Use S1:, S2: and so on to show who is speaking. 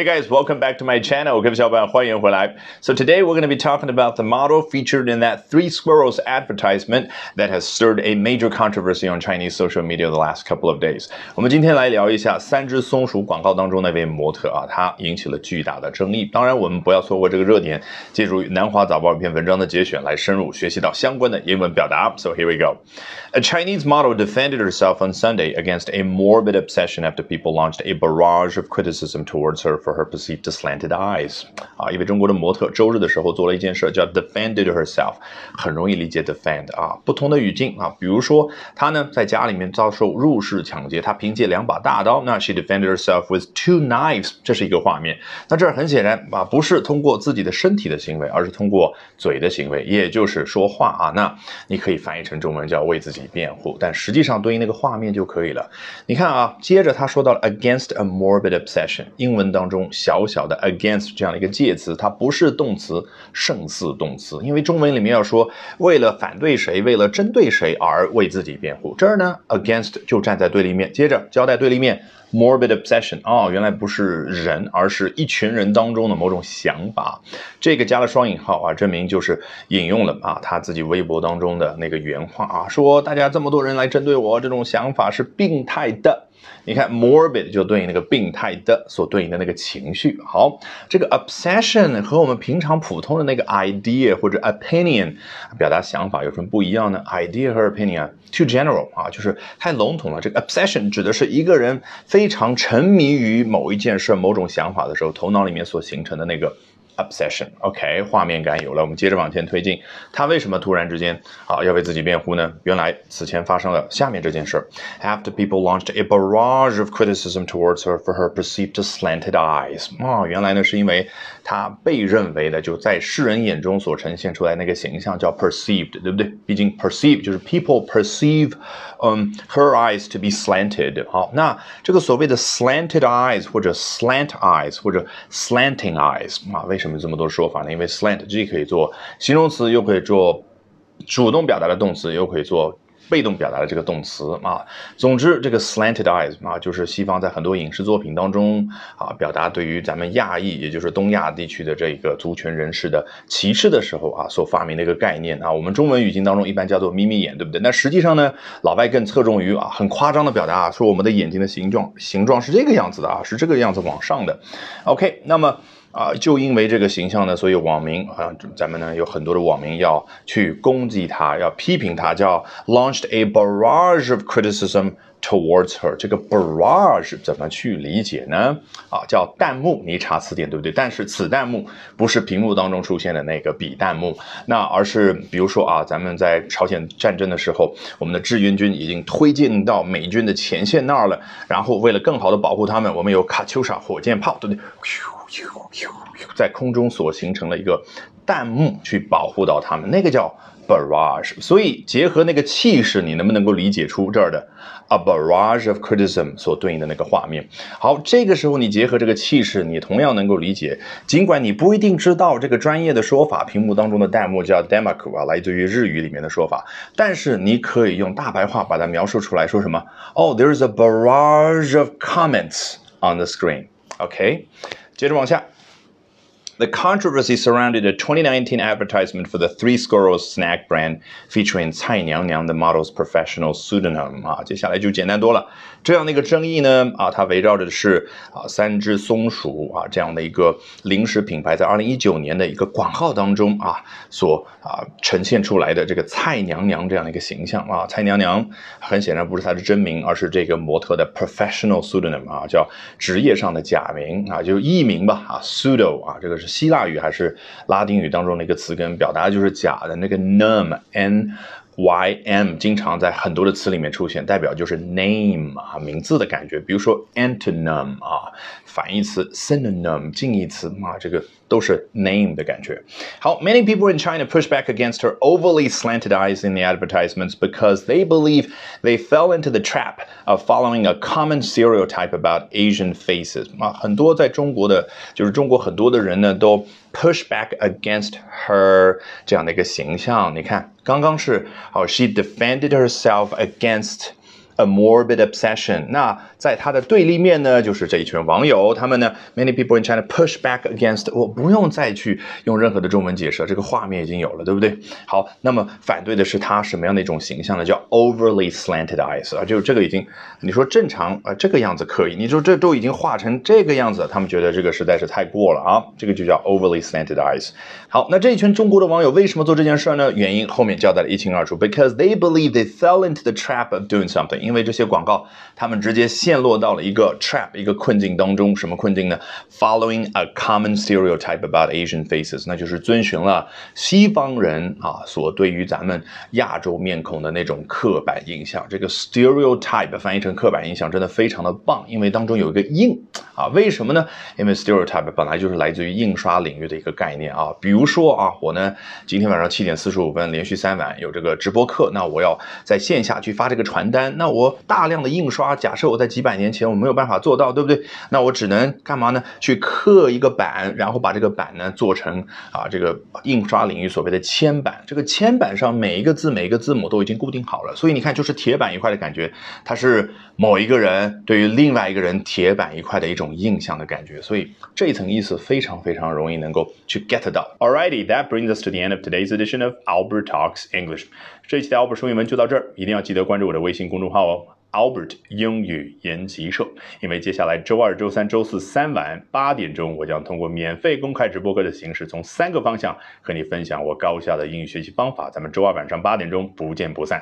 S1: Hey guys, welcome back to my channel. 各位小伙伴，欢迎回来. So today we're going to be talking about the model featured in that Three Squirrels advertisement that has stirred a major controversy on Chinese social media the last couple of days. 我们今天来聊一下三只松鼠广告当中那位模特啊，她引起了巨大的争议。当然，我们不要错过这个热点，借助南华早报一篇文章的节选来深入学习到相关的英文表达。So here we go. A Chinese model defended herself on Sunday against a morbid obsession after people launched a barrage of criticism towards her For her perceived slanted eyes 啊，一位中国的模特周日的时候做了一件事，叫 defended herself，很容易理解 defend 啊，不同的语境啊，比如说她呢在家里面遭受入室抢劫，她凭借两把大刀，那 she defended herself with two knives，这是一个画面。那这儿很显然啊，不是通过自己的身体的行为，而是通过嘴的行为，也就是说话啊。那你可以翻译成中文叫为自己辩护，但实际上对应那个画面就可以了。你看啊，接着他说到了 against a morbid obsession，英文当中小。小小的 against 这样的一个介词，它不是动词，胜似动词。因为中文里面要说为了反对谁，为了针对谁而为自己辩护，这儿呢 against 就站在对立面。接着交代对立面 morbid obsession，哦，原来不是人，而是一群人当中的某种想法。这个加了双引号啊，证明就是引用了啊他自己微博当中的那个原话啊，说大家这么多人来针对我，这种想法是病态的。你看，morbid 就对应那个病态的所对应的那个情绪。好，这个 obsession 和我们平常普通的那个 idea 或者 opinion 表达想法有什么不一样呢？idea 和 opinion too general 啊，就是太笼统了。这个 obsession 指的是一个人非常沉迷于某一件事、某种想法的时候，头脑里面所形成的那个。Obsession，OK，画面感有了，我们接着往前推进。他为什么突然之间啊要为自己辩护呢？原来此前发生了下面这件事儿。After people launched a barrage of criticism towards her for her perceived slanted eyes，啊，原来呢是因为她被认为的就在世人眼中所呈现出来那个形象叫 perceived，对不对？毕竟 perceive 就是 people perceive，嗯，her eyes to be slanted。好，那这个所谓的 slanted eyes 或者 slant eyes 或者 slanting eyes，啊，为什么？ 这么多说法呢？因为 slant 既可以做形容词，又可以做主动表达的动词，又可以做被动表达的这个动词啊。总之，这个 slanted eyes 啊，就是西方在很多影视作品当中啊，表达对于咱们亚裔，也就是东亚地区的这个族群人士的歧视的时候啊，所发明的一个概念啊。我们中文语境当中一般叫做眯眯眼，对不对？那实际上呢，老外更侧重于啊，很夸张的表达啊，说我们的眼睛的形状形状是这个样子的啊，是这个样子往上的。OK，那么。啊，就因为这个形象呢，所以网民啊，咱们呢有很多的网民要去攻击他，要批评他，叫 launched a barrage of criticism towards her。这个 barrage 怎么去理解呢？啊，叫弹幕，你查词典对不对？但是此弹幕不是屏幕当中出现的那个笔弹幕，那而是比如说啊，咱们在朝鲜战争的时候，我们的志愿军已经推进到美军的前线那儿了，然后为了更好的保护他们，我们有卡秋莎火箭炮，对不对？在空中所形成了一个弹幕去保护到他们，那个叫 barrage。所以结合那个气势，你能不能够理解出这儿的 a barrage of criticism 所对应的那个画面？好，这个时候你结合这个气势，你同样能够理解。尽管你不一定知道这个专业的说法，屏幕当中的弹幕叫 demaku 啊，来自于日语里面的说法，但是你可以用大白话把它描述出来，说什么？？Oh,，there's a barrage of comments on the screen。OK。接着往下。The controversy surrounded a 2019 advertisement for the Three Squirrels snack brand featuring 蔡娘娘 the model's professional pseudonym 啊，接下来就简单多了。这样的一个争议呢，啊，它围绕着的是啊三只松鼠啊这样的一个零食品牌在2019年的一个广告当中啊所啊呈现出来的这个蔡娘娘这样的一个形象啊。蔡娘娘很显然不是她的真名，而是这个模特的 professional pseudonym 啊，叫职业上的假名啊，就是艺名吧啊，pseudo 啊，这个是。希腊语还是拉丁语当中的一个词根，表达就是假的。那个 num n y m 经常在很多的词里面出现，代表就是 name 啊，名字的感觉。比如说 antonym 啊，反义词 synonym 近义词啊，这个。都是 name 的感觉。好，many people in China push back against her overly slanted eyes in the advertisements because they believe they fell into the trap of following a common stereotype about Asian faces 啊，很多在中国的，就是中国很多的人呢，都 push back against her 这样的一个形象。你看，刚刚是哦，she defended herself against。 a morbid obsession。那在它的对立面呢，就是这一群网友，他们呢，many people in China push back against。我不用再去用任何的中文解释，这个画面已经有了，对不对？好，那么反对的是他什么样的一种形象呢？叫 overly slanted eyes 啊，就是这个已经，你说正常啊，这个样子可以，你说这都已经画成这个样子，他们觉得这个实在是太过了啊，这个就叫 overly slanted eyes。好，那这一群中国的网友为什么做这件事呢？原因后面交代的一清二楚，because they believe they fell into the trap of doing something。因为这些广告，他们直接陷落到了一个 trap 一个困境当中。什么困境呢？Following a common stereotype about Asian faces，那就是遵循了西方人啊所对于咱们亚洲面孔的那种刻板印象。这个 stereotype 翻译成刻板印象，真的非常的棒，因为当中有一个印啊。为什么呢？因为 stereotype 本来就是来自于印刷领域的一个概念啊。比如说啊，我呢今天晚上七点四十五分连续三晚有这个直播课，那我要在线下去发这个传单，那我我大量的印刷，假设我在几百年前我没有办法做到，对不对？那我只能干嘛呢？去刻一个版，然后把这个版呢做成啊这个印刷领域所谓的铅板。这个铅板上每一个字每一个字母都已经固定好了，所以你看就是铁板一块的感觉，它是某一个人对于另外一个人铁板一块的一种印象的感觉，所以这一层意思非常非常容易能够去 get 到。Alrighty, that brings us to the end of today's edition of Albert Talks English。这一期的 Albert 说英文就到这儿，一定要记得关注我的微信公众号哦。Albert 英语研习社，因为接下来周二、周三、周四三晚八点钟，我将通过免费公开直播课的形式，从三个方向和你分享我高效的英语学习方法。咱们周二晚上八点钟不见不散。